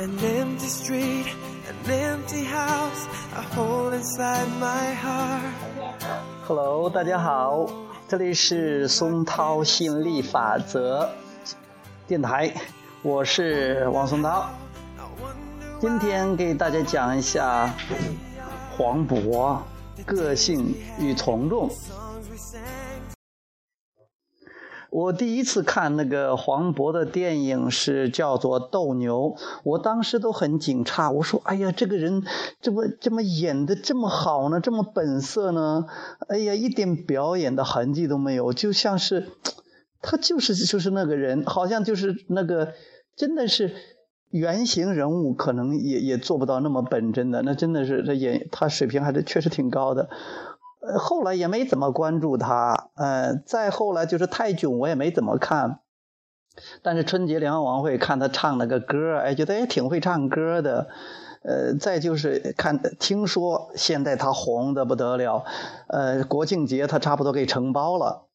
An empty street, an empty house, a hole inside my heart. Hello，大家好，这里是松涛吸引力法则电台，我是王松涛。今天给大家讲一下黄渤个性与从众。我第一次看那个黄渤的电影是叫做《斗牛》，我当时都很惊诧，我说：“哎呀，这个人这么这么演的这么好呢，这么本色呢？哎呀，一点表演的痕迹都没有，就像是他就是就是那个人，好像就是那个真的是原型人物，可能也也做不到那么本真的，那真的是他演他水平还是确实挺高的。”呃，后来也没怎么关注他，呃，再后来就是泰囧，我也没怎么看。但是春节联欢晚会看他唱那个歌，哎，觉得也挺会唱歌的。呃，再就是看，听说现在他红的不得了，呃，国庆节他差不多给承包了，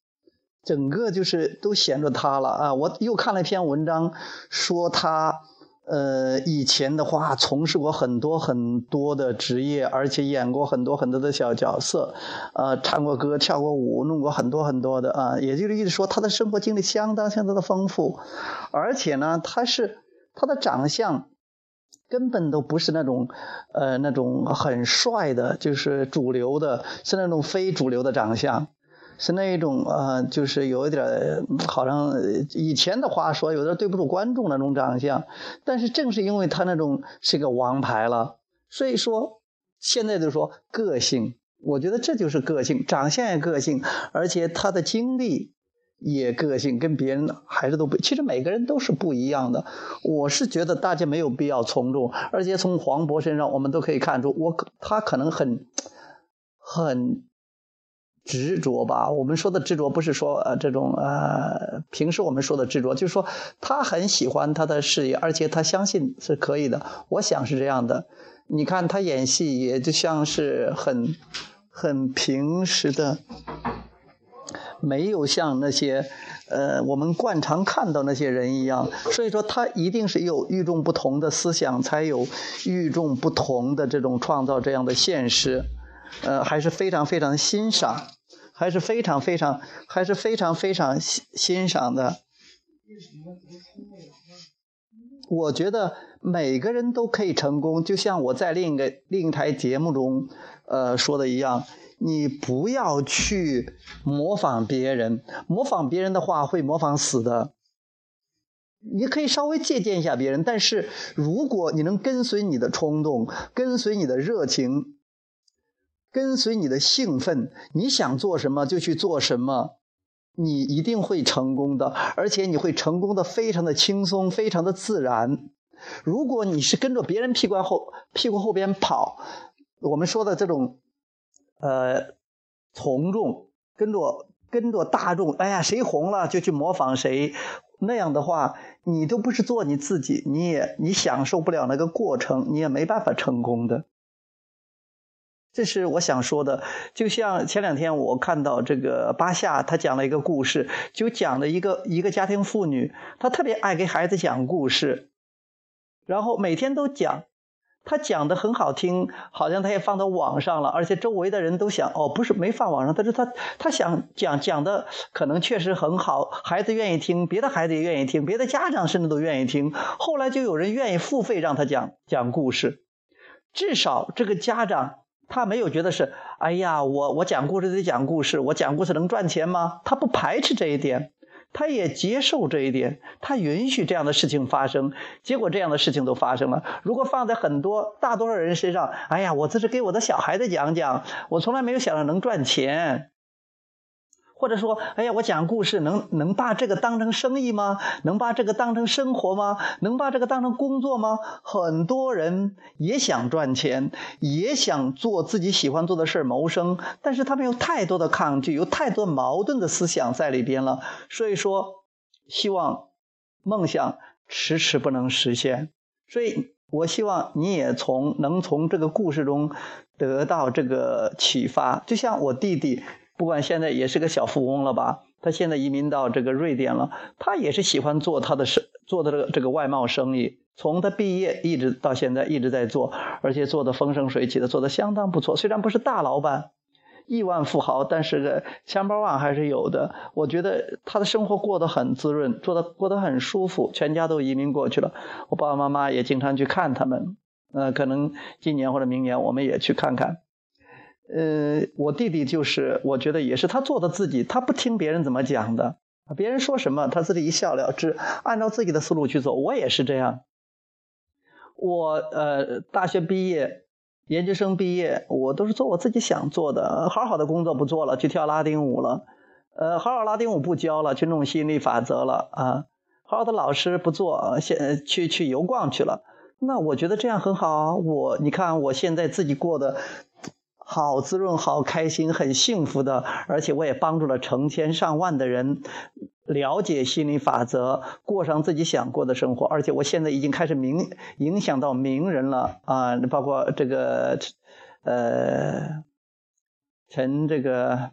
整个就是都显着他了啊！我又看了一篇文章，说他。呃，以前的话，从事过很多很多的职业，而且演过很多很多的小角色，呃，唱过歌，跳过舞，弄过很多很多的啊。也就是意思说，他的生活经历相当相当的丰富，而且呢，他是他的长相根本都不是那种呃那种很帅的，就是主流的，是那种非主流的长相。是那一种呃，就是有一点好像以前的话说，有点对不住观众那种长相。但是正是因为他那种是个王牌了，所以说现在就说个性，我觉得这就是个性，长相也个性，而且他的经历也个性，跟别人还是都不。其实每个人都是不一样的。我是觉得大家没有必要从众，而且从黄渤身上我们都可以看出，我他可能很很。执着吧，我们说的执着不是说呃这种呃平时我们说的执着，就是说他很喜欢他的事业，而且他相信是可以的。我想是这样的。你看他演戏也就像是很很平时的，没有像那些呃我们惯常看到那些人一样。所以说他一定是有与众不同的思想，才有与众不同的这种创造这样的现实。呃，还是非常非常欣赏，还是非常非常，还是非常非常欣欣赏的。我觉得每个人都可以成功，就像我在另一个另一台节目中，呃说的一样，你不要去模仿别人，模仿别人的话会模仿死的。你可以稍微借鉴一下别人，但是如果你能跟随你的冲动，跟随你的热情。跟随你的兴奋，你想做什么就去做什么，你一定会成功的，而且你会成功的非常的轻松，非常的自然。如果你是跟着别人屁股后屁股后边跑，我们说的这种，呃，从众，跟着跟着大众，哎呀，谁红了就去模仿谁，那样的话，你都不是做你自己，你也你享受不了那个过程，你也没办法成功的。这是我想说的，就像前两天我看到这个巴夏，他讲了一个故事，就讲了一个一个家庭妇女，她特别爱给孩子讲故事，然后每天都讲，他讲的很好听，好像他也放到网上了，而且周围的人都想，哦，不是没放网上，但是他他想讲讲的可能确实很好，孩子愿意听，别的孩子也愿意听，别的家长甚至都愿意听，后来就有人愿意付费让他讲讲故事，至少这个家长。他没有觉得是，哎呀，我我讲故事得讲故事，我讲故事能赚钱吗？他不排斥这一点，他也接受这一点，他允许这样的事情发生。结果这样的事情都发生了。如果放在很多大多数人身上，哎呀，我这是给我的小孩子讲讲，我从来没有想着能赚钱。或者说，哎呀，我讲故事能能把这个当成生意吗？能把这个当成生活吗？能把这个当成工作吗？很多人也想赚钱，也想做自己喜欢做的事儿谋生，但是他们有太多的抗拒，有太多矛盾的思想在里边了。所以说，希望梦想迟迟不能实现。所以我希望你也从能从这个故事中得到这个启发，就像我弟弟。不管现在也是个小富翁了吧？他现在移民到这个瑞典了，他也是喜欢做他的生做的这个这个外贸生意。从他毕业一直到现在一直在做，而且做的风生水起的，做的相当不错。虽然不是大老板、亿万富豪，但是钱包万还是有的。我觉得他的生活过得很滋润，做的过得很舒服。全家都移民过去了，我爸爸妈妈也经常去看他们。呃，可能今年或者明年我们也去看看。呃，我弟弟就是，我觉得也是他做的自己，他不听别人怎么讲的，别人说什么他自己一笑了之，按照自己的思路去走。我也是这样。我呃，大学毕业，研究生毕业，我都是做我自己想做的，好好的工作不做了，去跳拉丁舞了，呃，好好拉丁舞不教了，去弄吸引力法则了啊，好好的老师不做，现去去游逛去了。那我觉得这样很好啊。我你看，我现在自己过得好滋润、好开心、很幸福的，而且我也帮助了成千上万的人了解心理法则，过上自己想过的生活。而且我现在已经开始名影响到名人了啊，包括这个呃陈这个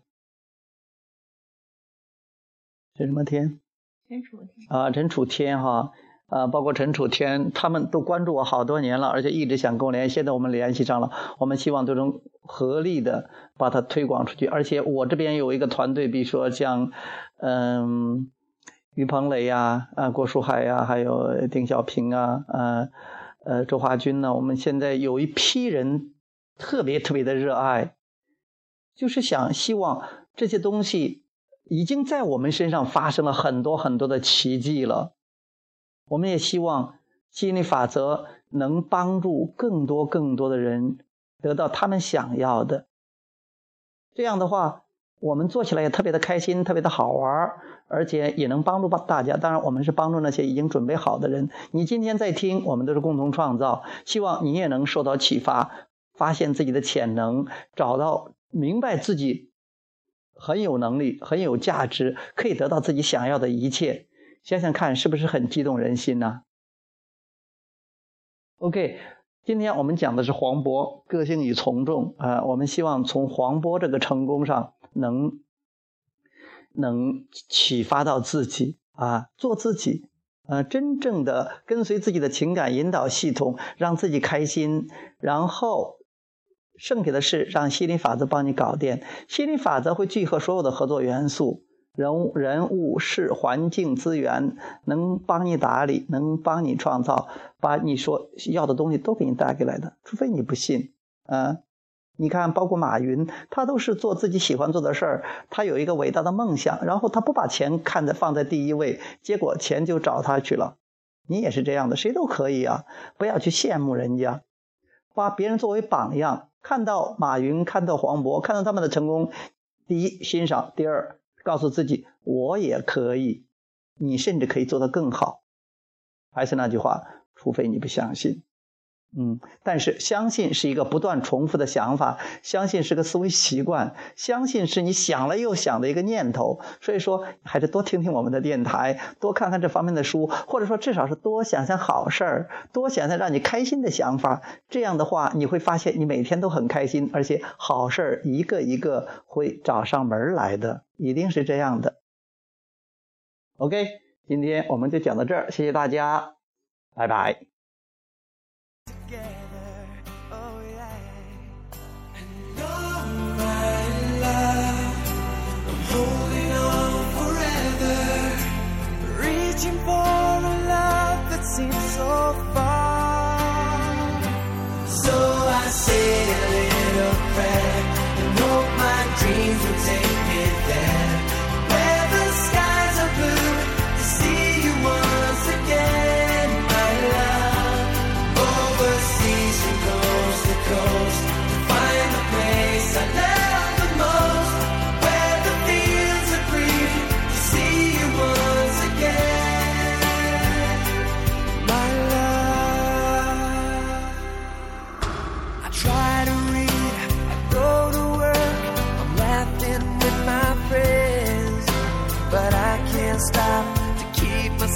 陈什么天？陈楚天啊，陈楚天哈。啊，啊包括陈楚天，他们都关注我好多年了，而且一直想跟我联系。现在我们联系上了，我们希望都能合力的把它推广出去。而且我这边有一个团队，比如说像，嗯，于鹏磊呀，啊，郭书海呀，还有丁小平啊，呃，呃，周华军呢。我们现在有一批人特别特别的热爱，就是想希望这些东西已经在我们身上发生了很多很多的奇迹了。我们也希望吸引力法则能帮助更多更多的人得到他们想要的。这样的话，我们做起来也特别的开心，特别的好玩，而且也能帮助大家。当然，我们是帮助那些已经准备好的人。你今天在听，我们都是共同创造。希望你也能受到启发，发现自己的潜能，找到明白自己很有能力、很有价值，可以得到自己想要的一切。想想看，是不是很激动人心呢？OK，今天我们讲的是黄渤个性与从众啊，我们希望从黄渤这个成功上能能启发到自己啊，做自己，呃，真正的跟随自己的情感引导系统，让自己开心，然后剩下的事让心理法则帮你搞定。心理法则会聚合所有的合作元素。人物、人物、事、环境、资源，能帮你打理，能帮你创造，把你说要的东西都给你带过来的。除非你不信，啊，你看，包括马云，他都是做自己喜欢做的事儿，他有一个伟大的梦想，然后他不把钱看在放在第一位，结果钱就找他去了。你也是这样的，谁都可以啊，不要去羡慕人家，把别人作为榜样，看到马云，看到黄渤，看到他们的成功，第一欣赏，第二。告诉自己，我也可以，你甚至可以做得更好。还是那句话，除非你不相信，嗯，但是相信是一个不断重复的想法，相信是个思维习惯，相信是你想了又想的一个念头。所以说，还是多听听我们的电台，多看看这方面的书，或者说至少是多想想好事儿，多想想让你开心的想法。这样的话，你会发现你每天都很开心，而且好事儿一个一个会找上门来的。一定是这样的。OK，今天我们就讲到这儿，谢谢大家，拜拜。sailing.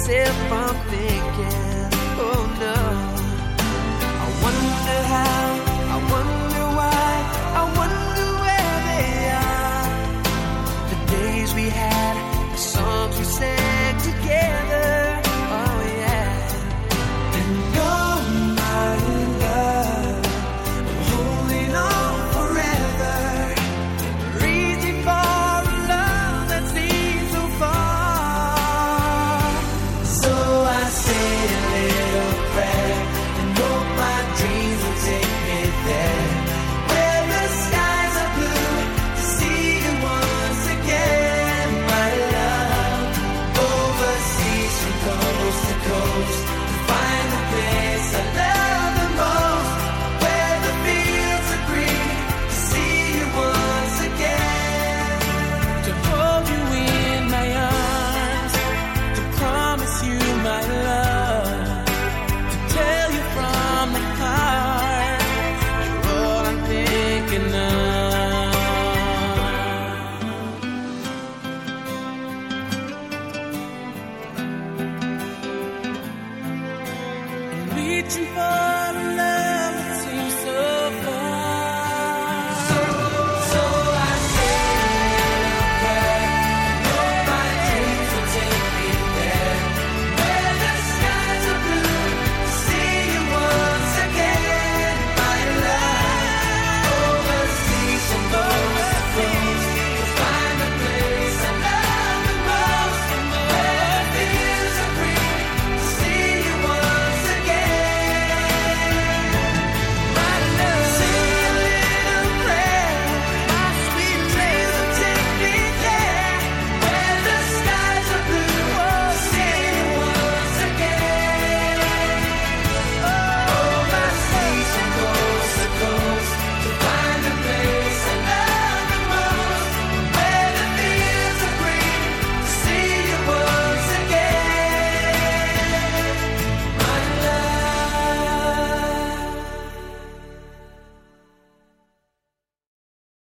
Myself from thinking